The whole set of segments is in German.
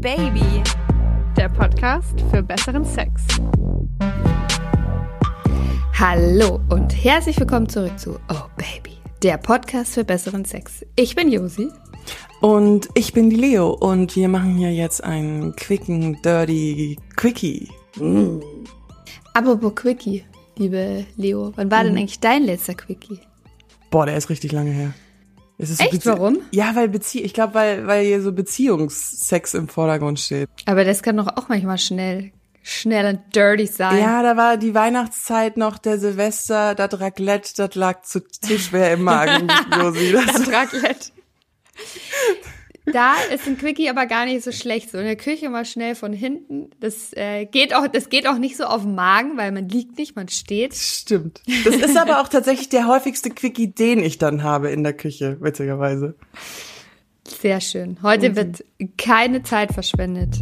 Baby, der Podcast für besseren Sex. Hallo und herzlich willkommen zurück zu Oh Baby, der Podcast für besseren Sex. Ich bin Josi. Und ich bin die Leo und wir machen hier jetzt einen quicken, dirty Quickie. Mm. Apropos Quickie, liebe Leo, wann war mhm. denn eigentlich dein letzter Quickie? Boah, der ist richtig lange her. Echt? So Warum? Ja, weil Bezie ich glaube, weil, weil hier so Beziehungssex im Vordergrund steht. Aber das kann doch auch manchmal schnell, schnell und dirty sein. Ja, da war die Weihnachtszeit noch, der Silvester, das Raclette, das lag zu, zu schwer im Magen, Josi. Das, das Raclette. Da ist ein Quickie aber gar nicht so schlecht. So in der Küche mal schnell von hinten. Das äh, geht auch, das geht auch nicht so auf den Magen, weil man liegt nicht, man steht. Stimmt. Das ist aber auch tatsächlich der häufigste Quickie, den ich dann habe in der Küche, witzigerweise. Sehr schön. Heute wird keine Zeit verschwendet.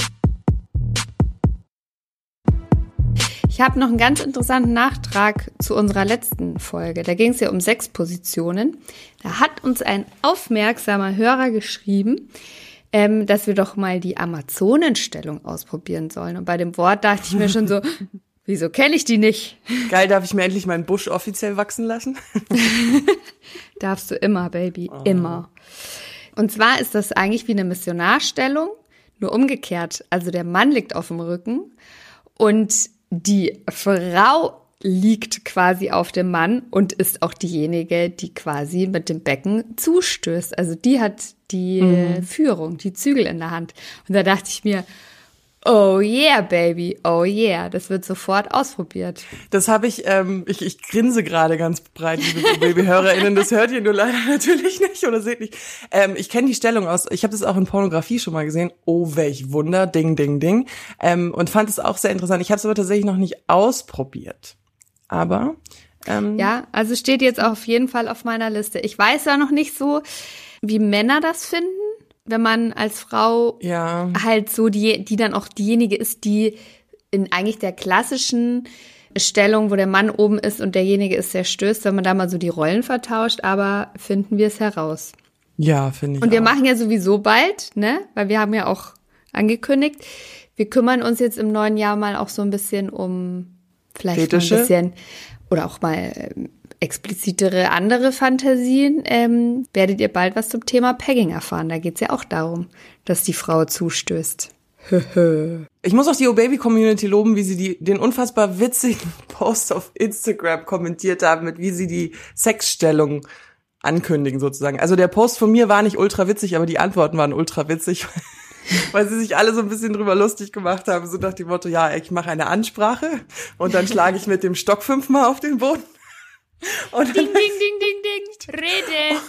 Ich habe noch einen ganz interessanten Nachtrag zu unserer letzten Folge. Da ging es ja um sechs Positionen. Da hat uns ein aufmerksamer Hörer geschrieben, ähm, dass wir doch mal die Amazonenstellung ausprobieren sollen. Und bei dem Wort dachte ich mir schon so, wieso kenne ich die nicht? Geil, darf ich mir endlich meinen Busch offiziell wachsen lassen? Darfst du immer, Baby, oh. immer. Und zwar ist das eigentlich wie eine Missionarstellung, nur umgekehrt. Also der Mann liegt auf dem Rücken und die Frau liegt quasi auf dem Mann und ist auch diejenige, die quasi mit dem Becken zustößt. Also die hat die mhm. Führung, die Zügel in der Hand. Und da dachte ich mir, Oh yeah, baby. Oh yeah. Das wird sofort ausprobiert. Das habe ich, ähm, ich, ich grinse gerade ganz breit, liebe Babyhörerinnen. Das hört ihr nur leider natürlich nicht oder seht nicht. Ähm, ich kenne die Stellung aus, ich habe das auch in Pornografie schon mal gesehen. Oh, welch Wunder. Ding, ding, ding. Ähm, und fand es auch sehr interessant. Ich habe es aber tatsächlich noch nicht ausprobiert. Aber. Ähm, ja, also steht jetzt auf jeden Fall auf meiner Liste. Ich weiß ja noch nicht so, wie Männer das finden wenn man als Frau ja. halt so die, die dann auch diejenige ist, die in eigentlich der klassischen Stellung, wo der Mann oben ist und derjenige ist, der stößt, wenn man da mal so die Rollen vertauscht, aber finden wir es heraus. Ja, finde ich. Und wir auch. machen ja sowieso bald, ne? Weil wir haben ja auch angekündigt, wir kümmern uns jetzt im neuen Jahr mal auch so ein bisschen um vielleicht ein bisschen oder auch mal ähm, explizitere andere Fantasien, ähm, werdet ihr bald was zum Thema Pegging erfahren. Da geht es ja auch darum, dass die Frau zustößt. ich muss auch die O-Baby-Community loben, wie sie die, den unfassbar witzigen Post auf Instagram kommentiert haben, mit wie sie die Sexstellung ankündigen sozusagen. Also der Post von mir war nicht ultra witzig, aber die Antworten waren ultra witzig, weil sie sich alle so ein bisschen drüber lustig gemacht haben, so nach dem Motto, ja, ich mache eine Ansprache und dann schlage ich mit dem Stock fünfmal auf den Boden. Und ding, ding, ding, ding, ding, rede.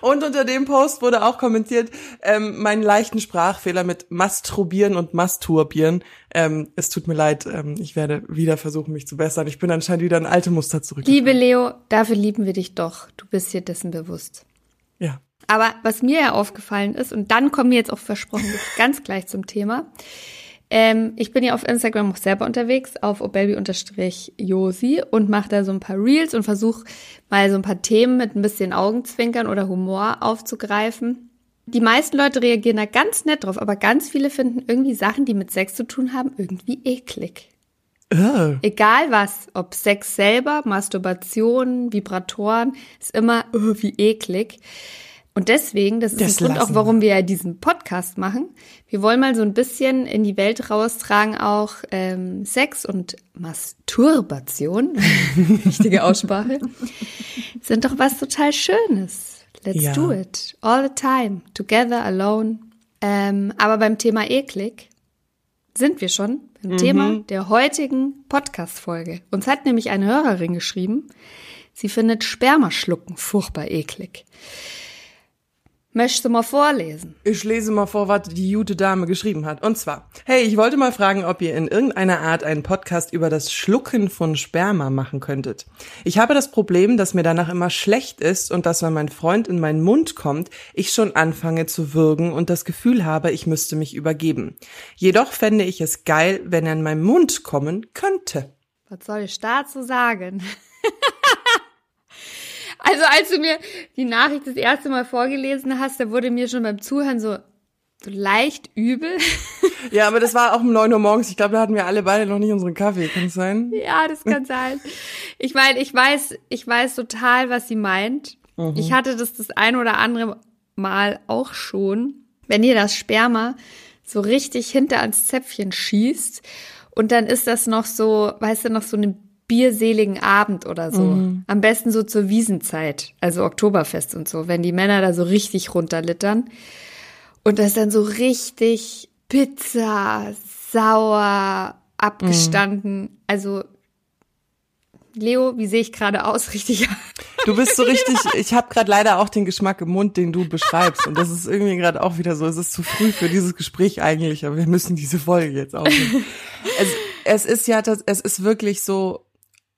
Und unter dem Post wurde auch kommentiert, ähm, meinen leichten Sprachfehler mit masturbieren und masturbieren. Ähm, es tut mir leid, ähm, ich werde wieder versuchen, mich zu bessern. Ich bin anscheinend wieder in alte Muster zurück. Liebe Leo, dafür lieben wir dich doch. Du bist dir dessen bewusst. Ja. Aber was mir ja aufgefallen ist, und dann kommen wir jetzt auch versprochen ganz gleich zum Thema, ähm, ich bin ja auf Instagram auch selber unterwegs, auf obaby-josi und mache da so ein paar Reels und versuche mal so ein paar Themen mit ein bisschen Augenzwinkern oder Humor aufzugreifen. Die meisten Leute reagieren da ganz nett drauf, aber ganz viele finden irgendwie Sachen, die mit Sex zu tun haben, irgendwie eklig. Oh. Egal was, ob Sex selber, Masturbation, Vibratoren, ist immer oh, wie eklig. Und deswegen, das ist das ein Grund auch, warum wir ja diesen Podcast machen. Wir wollen mal so ein bisschen in die Welt raustragen, auch ähm, Sex und Masturbation, richtige Aussprache, sind doch was total Schönes. Let's ja. do it. All the time. Together, alone. Ähm, aber beim Thema eklig sind wir schon beim mhm. Thema der heutigen Podcast-Folge. Uns hat nämlich eine Hörerin geschrieben, sie findet Spermaschlucken furchtbar eklig. Möchtest du mal vorlesen? Ich lese mal vor, was die gute Dame geschrieben hat. Und zwar, hey, ich wollte mal fragen, ob ihr in irgendeiner Art einen Podcast über das Schlucken von Sperma machen könntet. Ich habe das Problem, dass mir danach immer schlecht ist und dass, wenn mein Freund in meinen Mund kommt, ich schon anfange zu würgen und das Gefühl habe, ich müsste mich übergeben. Jedoch fände ich es geil, wenn er in meinen Mund kommen könnte. Was soll ich dazu sagen? Also als du mir die Nachricht das erste Mal vorgelesen hast, da wurde mir schon beim Zuhören so, so leicht übel. Ja, aber das war auch um neun Uhr morgens. Ich glaube, da hatten wir alle beide noch nicht unseren Kaffee. Kann es sein? Ja, das kann sein. Ich meine, ich weiß, ich weiß total, was sie meint. Mhm. Ich hatte das das ein oder andere Mal auch schon. Wenn ihr das Sperma so richtig hinter ans Zäpfchen schießt und dann ist das noch so, weißt du, noch so einen bierseligen Abend oder so. Mhm. Am besten so zur Wiesenzeit, also Oktoberfest und so, wenn die Männer da so richtig runterlittern. Und das dann so richtig Pizza, sauer, abgestanden. Mhm. Also, Leo, wie sehe ich gerade aus? Richtig. Du bist so richtig, ich habe gerade leider auch den Geschmack im Mund, den du beschreibst. Und das ist irgendwie gerade auch wieder so, es ist zu früh für dieses Gespräch eigentlich, aber wir müssen diese Folge jetzt aufnehmen. es, es ist ja, es ist wirklich so,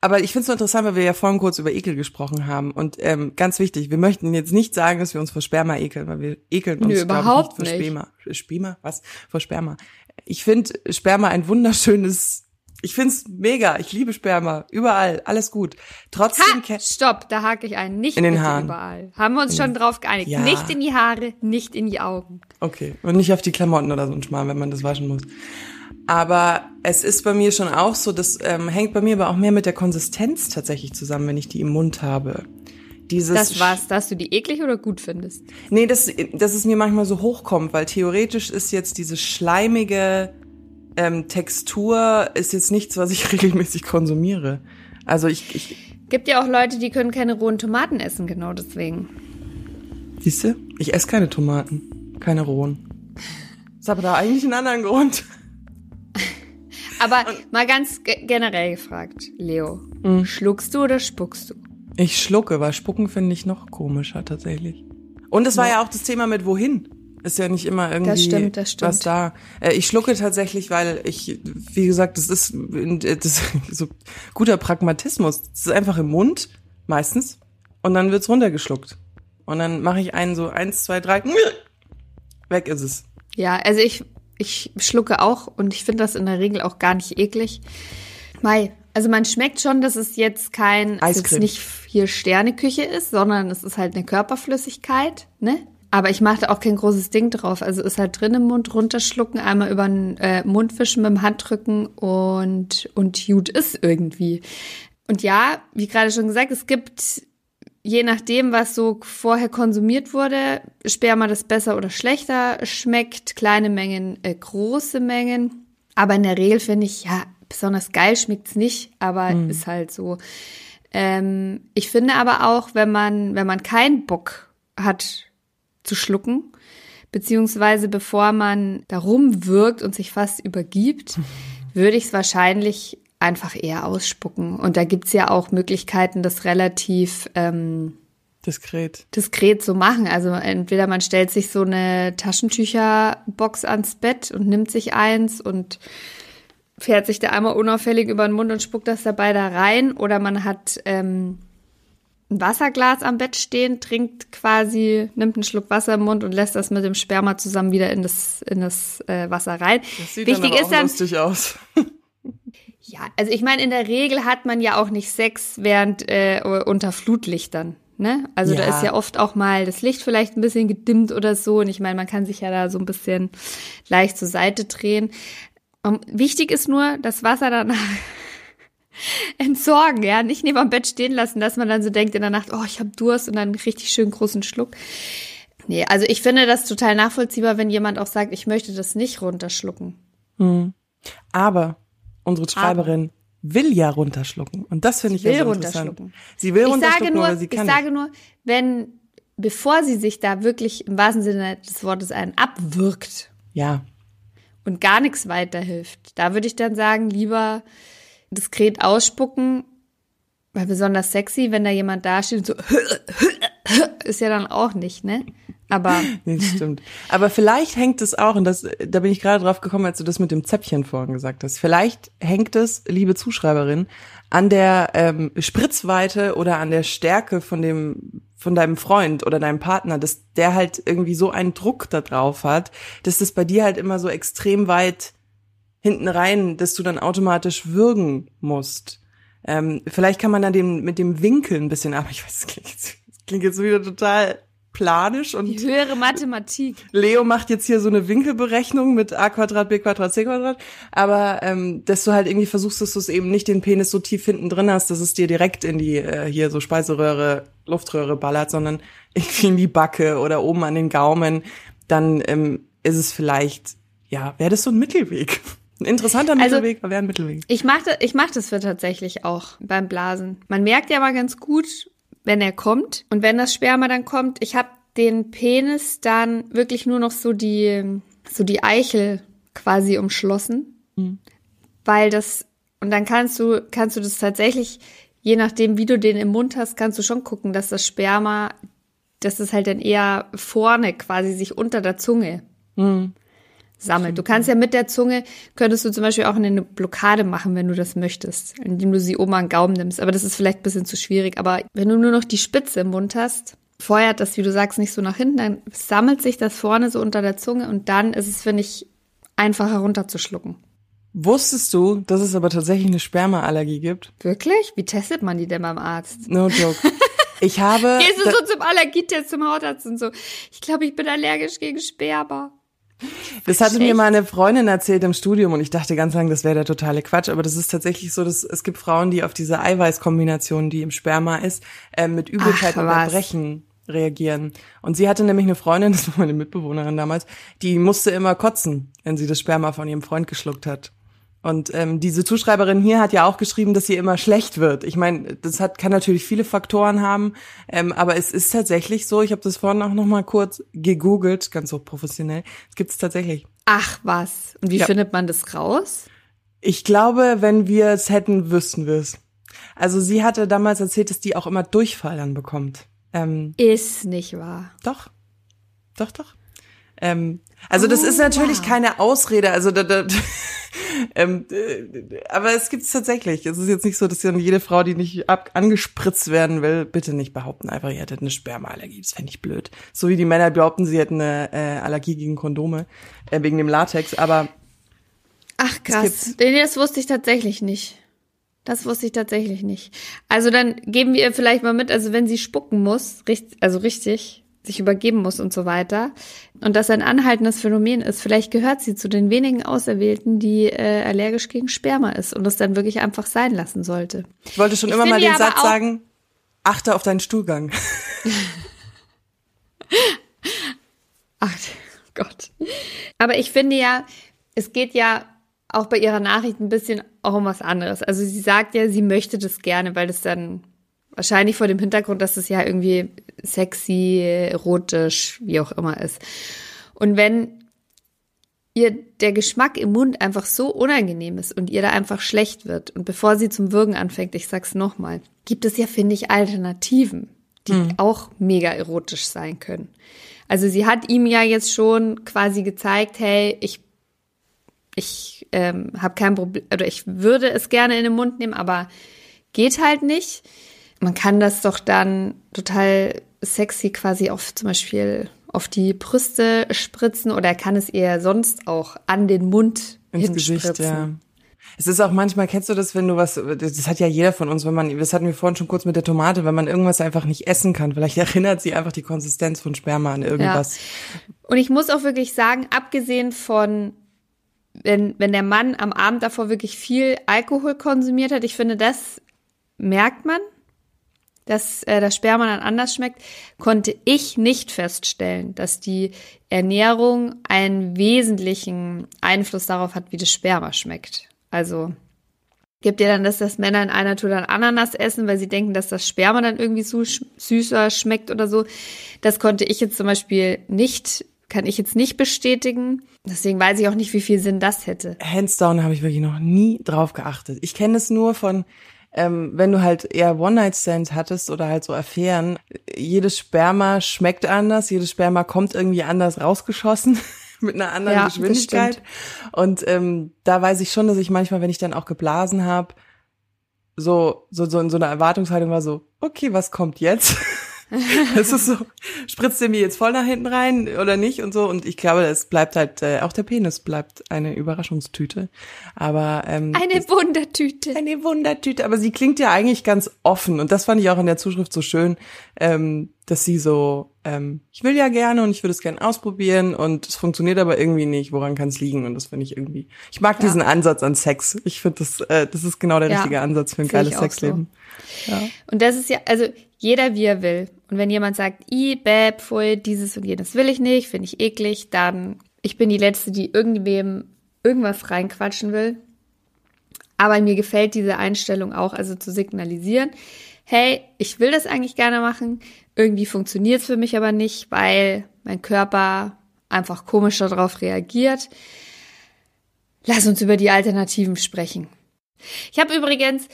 aber ich finde es so interessant, weil wir ja vorhin kurz über Ekel gesprochen haben. Und ähm, ganz wichtig, wir möchten jetzt nicht sagen, dass wir uns vor Sperma ekeln, weil wir ekeln uns Nö, überhaupt nicht vor Sperma. Sperma? Was? Vor Sperma. Ich finde Sperma ein wunderschönes ich find's mega. Ich liebe Sperma. Überall. Alles gut. Trotzdem. Ha, stopp, da hake ich ein. Nicht in den Haaren. überall. Haben wir uns schon drauf geeinigt. Ja. Nicht in die Haare, nicht in die Augen. Okay. Und nicht auf die Klamotten oder so ein Schmarrn, wenn man das waschen muss. Aber es ist bei mir schon auch so, das ähm, hängt bei mir aber auch mehr mit der Konsistenz tatsächlich zusammen, wenn ich die im Mund habe. Dieses das war's, dass du die eklig oder gut findest? Nee, dass, dass es mir manchmal so hochkommt, weil theoretisch ist jetzt diese schleimige ähm, Textur ist jetzt nichts, was ich regelmäßig konsumiere. Also ich, ich Gibt ja auch Leute, die können keine rohen Tomaten essen, genau deswegen. Siehst du? Ich esse keine Tomaten. Keine rohen. Ist aber da eigentlich einen anderen Grund. Aber mal ganz generell gefragt, Leo. Mhm. Schluckst du oder spuckst du? Ich schlucke, weil spucken finde ich noch komischer tatsächlich. Und es war ja. ja auch das Thema mit wohin. Ist ja nicht immer irgendwie das stimmt, das stimmt. was da. Äh, ich schlucke tatsächlich, weil ich, wie gesagt, das ist, das ist so guter Pragmatismus. Das ist einfach im Mund, meistens. Und dann wird's runtergeschluckt. Und dann mache ich einen so eins, zwei, drei, weg ist es. Ja, also ich ich schlucke auch und ich finde das in der Regel auch gar nicht eklig. Mai, also man schmeckt schon, dass es jetzt kein, es jetzt nicht hier Sterneküche ist, sondern es ist halt eine Körperflüssigkeit, ne? Aber ich mache da auch kein großes Ding drauf. Also ist halt drin im Mund runterschlucken, einmal über den äh, Mund wischen mit dem Handrücken und, und gut ist irgendwie. Und ja, wie gerade schon gesagt, es gibt je nachdem, was so vorher konsumiert wurde, Sperma das besser oder schlechter schmeckt. Kleine Mengen, äh, große Mengen. Aber in der Regel finde ich, ja, besonders geil schmeckt's nicht, aber mhm. ist halt so. Ähm, ich finde aber auch, wenn man, wenn man keinen Bock hat zu schlucken, beziehungsweise bevor man darum wirkt und sich fast übergibt, würde ich es wahrscheinlich einfach eher ausspucken. Und da gibt's ja auch Möglichkeiten, das relativ ähm, diskret. diskret zu machen. Also entweder man stellt sich so eine Taschentücherbox ans Bett und nimmt sich eins und fährt sich da einmal unauffällig über den Mund und spuckt das dabei da rein. Oder man hat ähm, ein Wasserglas am Bett stehen, trinkt quasi, nimmt einen Schluck Wasser im Mund und lässt das mit dem Sperma zusammen wieder in das, in das äh, Wasser rein. Das sieht Wichtig dann aber auch ist dann, lustig aus. Ja, also ich meine, in der Regel hat man ja auch nicht Sex während äh, unter Flutlichtern. Ne? Also ja. da ist ja oft auch mal das Licht vielleicht ein bisschen gedimmt oder so. Und ich meine, man kann sich ja da so ein bisschen leicht zur Seite drehen. Um, wichtig ist nur, das Wasser danach entsorgen, ja, nicht neben dem Bett stehen lassen, dass man dann so denkt in der Nacht, oh, ich habe Durst und dann einen richtig schön großen Schluck. Nee, also ich finde das total nachvollziehbar, wenn jemand auch sagt, ich möchte das nicht runterschlucken. Hm. Aber unsere Schreiberin Aber. will ja runterschlucken. Und das finde ich will ja so runterschlucken. Sie will ich runterschlucken, sage nur, aber sie kann Ich sage nur, wenn, bevor sie sich da wirklich im wahrsten Sinne des Wortes einen abwirkt. Ja. Und gar nichts weiterhilft. Da würde ich dann sagen, lieber diskret ausspucken, weil besonders sexy, wenn da jemand da steht und so, ist ja dann auch nicht, ne? Aber. Nee, das stimmt. Aber vielleicht hängt es auch, und das, da bin ich gerade drauf gekommen, als du das mit dem Zäpfchen vorhin gesagt hast. Vielleicht hängt es, liebe Zuschreiberin, an der ähm, Spritzweite oder an der Stärke von dem, von deinem Freund oder deinem Partner, dass der halt irgendwie so einen Druck da drauf hat, dass das bei dir halt immer so extrem weit hinten rein, dass du dann automatisch würgen musst. Ähm, vielleicht kann man dann den, mit dem Winkel ein bisschen, aber ich weiß, das klingt jetzt, das klingt jetzt wieder total planisch und Die höhere Mathematik. Leo macht jetzt hier so eine Winkelberechnung mit a Quadrat, b Quadrat, c Quadrat, aber ähm, dass du halt irgendwie versuchst, dass du es eben nicht den Penis so tief hinten drin hast, dass es dir direkt in die äh, hier so Speiseröhre, Luftröhre ballert, sondern irgendwie in die Backe oder oben an den Gaumen, dann ähm, ist es vielleicht, ja, wäre das so ein Mittelweg. Ein interessanter Also- Mittelweg, aber wäre ein Mittelweg. Ich mache das, ich mach das für tatsächlich auch beim Blasen. Man merkt ja mal ganz gut, wenn er kommt. Und wenn das Sperma dann kommt. Ich habe den Penis dann wirklich nur noch so die, so die Eichel quasi umschlossen, weil das und dann kannst du kannst du das tatsächlich, je nachdem wie du den im Mund hast, kannst du schon gucken, dass das Sperma, dass es halt dann eher vorne quasi sich unter der Zunge sammelt. Du kannst ja mit der Zunge, könntest du zum Beispiel auch eine Blockade machen, wenn du das möchtest, indem du sie oben an den Gaumen nimmst. Aber das ist vielleicht ein bisschen zu schwierig. Aber wenn du nur noch die Spitze im Mund hast, feuert das, wie du sagst, nicht so nach hinten, dann sammelt sich das vorne so unter der Zunge und dann ist es, finde ich, einfacher runterzuschlucken. Wusstest du, dass es aber tatsächlich eine Spermaallergie gibt? Wirklich? Wie testet man die denn beim Arzt? No joke. Ich habe. Gehst du so zum Allergietest zum Hautarzt und so, ich glaube, ich bin allergisch gegen Sperma. Das hatte mir mal eine Freundin erzählt im Studium und ich dachte ganz lang, das wäre der totale Quatsch, aber das ist tatsächlich so, dass es gibt Frauen, die auf diese Eiweißkombination, die im Sperma ist, äh, mit Übelkeit Ach, und. Erbrechen reagieren. Und sie hatte nämlich eine Freundin, das war meine Mitbewohnerin damals, die musste immer kotzen, wenn sie das Sperma von ihrem Freund geschluckt hat. Und ähm, diese Zuschreiberin hier hat ja auch geschrieben, dass sie immer schlecht wird. Ich meine, das hat kann natürlich viele Faktoren haben, ähm, aber es ist tatsächlich so. Ich habe das vorhin auch noch mal kurz gegoogelt, ganz so professionell. Es gibt es tatsächlich. Ach was. Und wie Ja. findet man das raus? Ich glaube, wenn wir es hätten, wüssten wir es. Also sie hatte damals erzählt, dass die auch immer Durchfall dann bekommt. Ähm, Ist nicht wahr. doch, doch, doch. Ähm, also das Oh, ist natürlich wow. keine Ausrede. Also da, da, ähm, äh, aber es gibt es tatsächlich. Es ist jetzt nicht so, dass dann jede Frau, die nicht ab, angespritzt werden will, bitte nicht behaupten, einfach ihr hättet eine Spermaallergie. Das fände ich blöd. So wie die Männer behaupten, sie hätten eine äh, Allergie gegen Kondome äh, wegen dem Latex. Aber Ach krass. Nee, das wusste ich tatsächlich nicht. Das wusste ich tatsächlich nicht. Also dann geben wir ihr vielleicht mal mit, also wenn sie spucken muss, richt, also richtig, sich übergeben muss und so weiter, und das ein anhaltendes Phänomen ist, vielleicht gehört sie zu den wenigen Auserwählten, die äh, allergisch gegen Sperma ist und das dann wirklich einfach sein lassen sollte. ich wollte schon Ich immer mal den Satz sagen, achte auf deinen Stuhlgang. Ach Gott. Aber ich finde ja, es geht ja auch bei ihrer Nachricht ein bisschen auch um was anderes. Also sie sagt ja, sie möchte das gerne, weil das dann wahrscheinlich vor dem Hintergrund, dass es ja irgendwie sexy, erotisch, wie auch immer ist. Und wenn ihr der Geschmack im Mund einfach so unangenehm ist und ihr da einfach schlecht wird und bevor sie zum Würgen anfängt, ich sag's nochmal, gibt es ja, finde ich, Alternativen, die auch mega erotisch sein können. Also sie hat ihm ja jetzt schon quasi gezeigt, hey, ich ich ähm, habe kein Problem oder ich würde es gerne in den Mund nehmen, aber geht halt nicht. Man kann das doch dann total sexy quasi auf zum Beispiel auf die Brüste spritzen oder er kann es ihr sonst auch an den Mund ins Gesicht, hinspritzen. ja. Es ist auch manchmal, kennst du das, wenn du was, das hat ja jeder von uns, wenn man, das hatten wir vorhin schon kurz mit der Tomate, wenn man irgendwas einfach nicht essen kann, vielleicht erinnert sie einfach die Konsistenz von Sperma an irgendwas. Und ich muss auch wirklich sagen, abgesehen von, wenn, wenn der Mann am Abend davor wirklich viel Alkohol konsumiert hat, ich finde, das merkt man, dass äh, das Sperma dann anders schmeckt, konnte ich nicht feststellen, dass die Ernährung einen wesentlichen Einfluss darauf hat, wie das Sperma schmeckt. Also gibt ja dann das, dass Männer in einer Tour dann Ananas essen, weil sie denken, dass das Sperma dann irgendwie so süßer schmeckt oder so. Das konnte ich jetzt zum Beispiel nicht, kann ich jetzt nicht bestätigen. Deswegen weiß ich auch nicht, wie viel Sinn das hätte. Hands down habe ich wirklich noch nie drauf geachtet. Ich kenne es nur von, ähm, wenn du halt eher One-Night-Stands hattest oder halt so Affären, jedes Sperma schmeckt anders, jedes Sperma kommt irgendwie anders rausgeschossen. mit einer anderen Ja, Geschwindigkeit. Und ähm, da weiß ich schon, dass ich manchmal, wenn ich dann auch geblasen habe, so, so, so in so einer Erwartungshaltung war so, okay, was kommt jetzt? Es ist so, spritzt der mir jetzt voll nach hinten rein oder nicht und so. Und ich glaube, es bleibt halt, äh, auch der Penis bleibt eine Überraschungstüte. Aber ähm, Eine es- Wundertüte. eine Wundertüte. Aber sie klingt ja eigentlich ganz offen. Und das fand ich auch in der Zuschrift so schön, ähm, dass sie so, ähm, ich will ja gerne und ich würde es gerne ausprobieren und es funktioniert aber irgendwie nicht. Woran kann es liegen? Und das finde ich irgendwie. Ich mag diesen Ansatz an Sex. Ich finde das, äh, das ist genau der Ja, richtige Ansatz für ein ich geiles Sexleben. Und das ist ja, also jeder wie er will. Und wenn jemand sagt, i, bäb, pfui, dieses und jenes will ich nicht, finde ich eklig, dann, ich bin die Letzte, die irgendwem irgendwas reinquatschen will. Aber mir gefällt diese Einstellung auch, also zu signalisieren, hey, ich will das eigentlich gerne machen, irgendwie funktioniert es für mich aber nicht, weil mein Körper einfach komisch darauf reagiert. Lass uns über die Alternativen sprechen. Ich habe übrigens,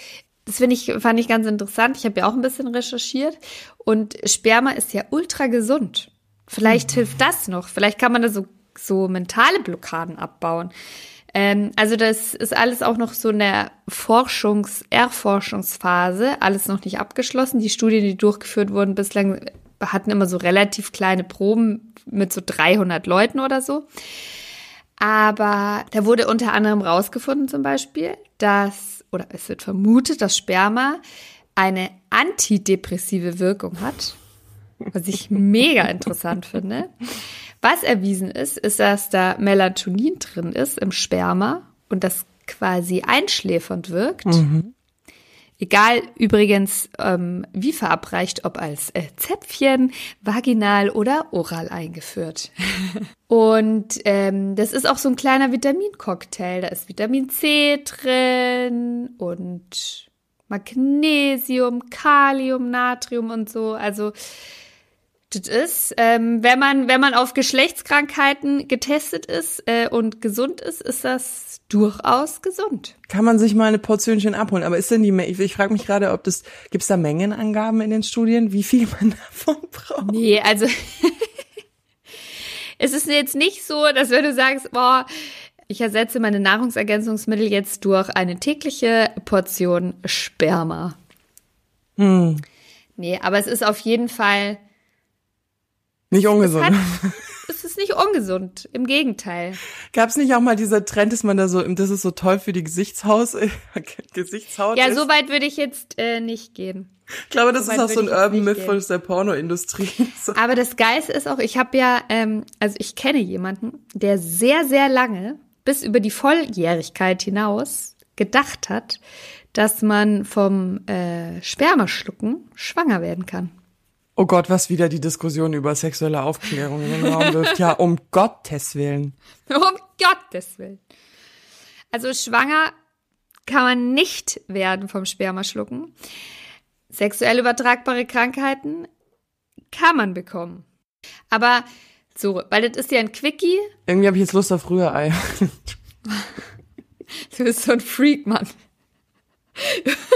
das finde ich, fand ich ganz interessant, ich habe ja auch ein bisschen recherchiert und Sperma ist ja ultra gesund. Vielleicht hilft das noch. Vielleicht kann man da so, so mentale Blockaden abbauen. Ähm, also das ist alles auch noch so in der Forschungs-, Erforschungsphase, alles noch nicht abgeschlossen. Die Studien, die durchgeführt wurden bislang, hatten immer so relativ kleine Proben mit so 300 Leuten oder so. Aber da wurde unter anderem rausgefunden zum Beispiel, dass, oder es wird vermutet, dass Sperma eine antidepressive Wirkung hat, was ich mega interessant finde. Was erwiesen ist, ist, dass da Melatonin drin ist im Sperma und das quasi einschläfernd wirkt. Egal übrigens, ähm, wie verabreicht, ob als äh, Zäpfchen, vaginal oder oral eingeführt. Und ähm, das ist auch so ein kleiner Vitamincocktail. Da ist Vitamin C drin und Magnesium, Kalium, Natrium und so. Also das ist, ähm, wenn man wenn man auf Geschlechtskrankheiten getestet ist äh, und gesund ist, ist das durchaus gesund. Kann man sich mal eine Portionchen abholen. Aber ist denn die, ich, ich frage mich gerade, ob das, gibt's da Mengenangaben in den Studien, wie viel man davon braucht? Nee, also es ist jetzt nicht so, dass wenn du sagst, boah, ich ersetze meine Nahrungsergänzungsmittel jetzt durch eine tägliche Portion Sperma. Hm, Nee, aber es ist auf jeden Fall, nicht es, ungesund. hat, es ist nicht ungesund. Im Gegenteil. Gab's nicht auch mal dieser Trend, dass man da so, das ist so toll für die Gesichtshaus, Gesichtshaut Ja, ist? so weit würde ich jetzt äh, nicht gehen. Ich glaube, das so ist auch so ein Urban Myth von der Pornoindustrie. Aber das Geilste ist auch, ich habe ja, ähm, also ich kenne jemanden, der sehr, sehr lange, bis über die Volljährigkeit hinaus, gedacht hat, dass man vom äh, Spermaschlucken schwanger werden kann. Oh Gott, was wieder die Diskussion über sexuelle Aufklärung in den Raum wirft. Ja, um Gottes Willen. Um Gottes Willen. Also schwanger kann man nicht werden vom Spermaschlucken. Sexuell übertragbare Krankheiten kann man bekommen. Aber so, weil das ist ja ein Quickie. Irgendwie habe ich jetzt Lust auf Rührei. Du bist so ein Freak, Mann.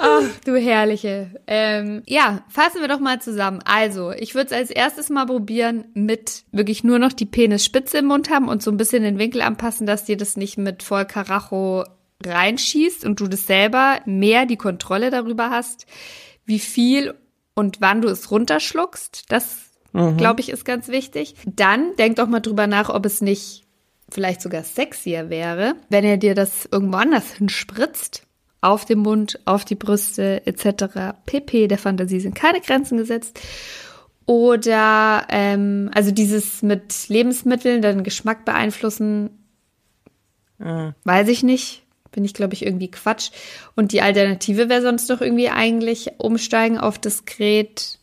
Ach, du Herrliche. Ähm, ja, fassen wir doch mal zusammen. Also, ich würde es als erstes mal probieren mit wirklich nur noch die Penisspitze im Mund haben und so ein bisschen den Winkel anpassen, dass dir das nicht mit voll Karacho reinschießt und du das selber mehr die Kontrolle darüber hast, wie viel und wann du es runterschluckst. Das, glaube ich, ist ganz wichtig. Dann denk doch mal drüber nach, ob es nicht vielleicht sogar sexier wäre, wenn er dir das irgendwo anders hinspritzt. Auf dem Mund, auf die Brüste etc. pp. Der Fantasie sind keine Grenzen gesetzt. Oder ähm, also dieses mit Lebensmitteln den Geschmack beeinflussen, Ah. weiß ich nicht. Bin ich, glaube ich, irgendwie Quatsch. Und die Alternative wäre sonst doch irgendwie eigentlich umsteigen auf diskret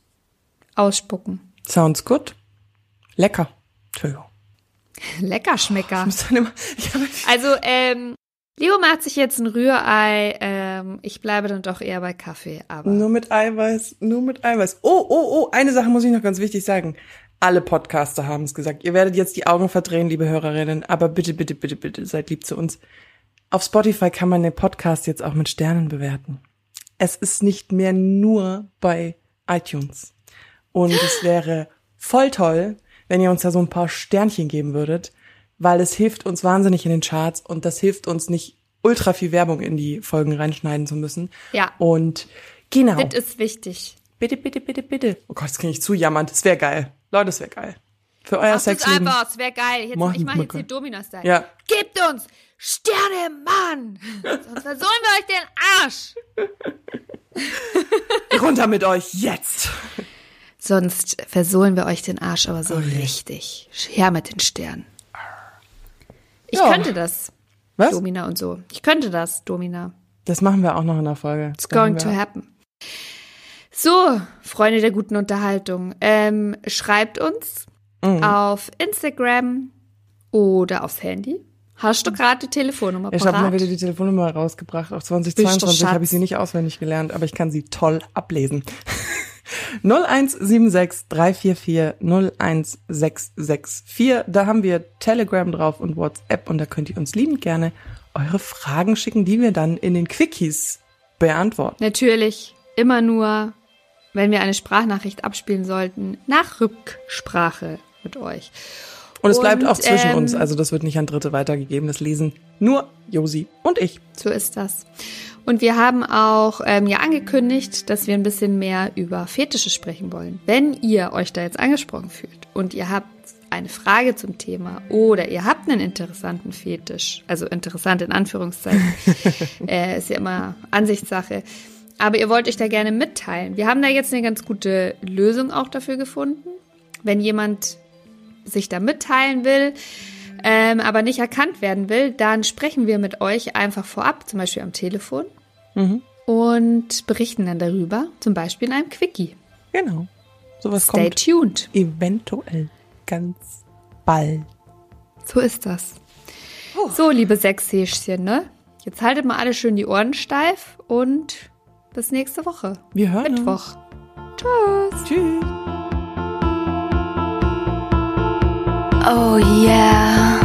ausspucken. Sounds good. Lecker. Entschuldigung. Lecker Schmecker. Habe Also, ähm, Leo macht sich jetzt ein Rührei. Ähm, ich bleibe dann doch eher bei Kaffee, aber. Nur mit Eiweiß, nur mit Eiweiß. Oh, oh, oh, eine Sache muss ich noch ganz wichtig sagen. Alle Podcaster haben es gesagt. Ihr werdet jetzt die Augen verdrehen, liebe Hörerinnen, aber bitte, bitte, bitte, bitte, seid lieb zu uns. Auf Spotify kann man den Podcast jetzt auch mit Sternen bewerten. Es ist nicht mehr nur bei iTunes. Und es wäre voll toll, wenn ihr uns da so ein paar Sternchen geben würdet, weil es hilft uns wahnsinnig in den Charts und das hilft uns nicht ultra viel Werbung in die Folgen reinschneiden zu müssen. Ja. Und Genau. Das ist wichtig. Bitte, bitte, bitte, bitte. Oh Gott, das klinge ich zu jammernd. Das wäre geil. Leute, das wäre geil. Für euer Mach das Sexleben. einfach, es wäre geil. Jetzt, ich mache jetzt hier geil. Dominos-Style. Ja. Gebt uns Sterne, Mann! Sonst versohlen wir euch den Arsch! Runter mit euch jetzt. Sonst versohlen wir euch den Arsch aber Oh so richtig. Her mit den Sternen. Ich Ja. könnte das, Was? Domina und so. Ich könnte das, Domina. Das machen wir auch noch in der Folge. It's going to happen. So, Freunde der guten Unterhaltung, ähm, schreibt uns Mhm. auf Instagram oder aufs Handy. Hast du gerade die Telefonnummer Ich habe mal wieder die Telefonnummer rausgebracht. Auf Bist du 2022 Schatz? habe ich sie nicht auswendig gelernt, aber ich kann sie toll ablesen. 0176 344 01664. Da haben wir Telegram drauf und WhatsApp und da könnt ihr uns liebend gerne eure Fragen schicken, die wir dann in den Quickies beantworten. Natürlich immer nur, wenn wir eine Sprachnachricht abspielen sollten, nach Rücksprache mit euch. Und es bleibt Und, auch zwischen ähm, uns, also das wird nicht an Dritte weitergegeben. Das lesen nur Josi und ich. So ist das. Und wir haben auch ähm, ja angekündigt, dass wir ein bisschen mehr über Fetische sprechen wollen. Wenn ihr euch da jetzt angesprochen fühlt und ihr habt eine Frage zum Thema oder ihr habt einen interessanten Fetisch, also interessant in Anführungszeichen, äh, ist ja immer Ansichtssache, aber ihr wollt euch da gerne mitteilen. Wir haben da jetzt eine ganz gute Lösung auch dafür gefunden. Wenn jemand sich da mitteilen will, ähm, aber nicht erkannt werden will, dann sprechen wir mit euch einfach vorab, zum Beispiel am Telefon, Mhm. und berichten dann darüber, zum Beispiel in einem Quickie. Genau. Sowas Stay kommt tuned. eventuell ganz bald. So ist das. So, liebe Sechshäschen, ne? Jetzt haltet mal alle schön die Ohren steif und bis nächste Woche. Wir hören uns. Mittwoch. Tschüss. Tschüss. Oh yeah.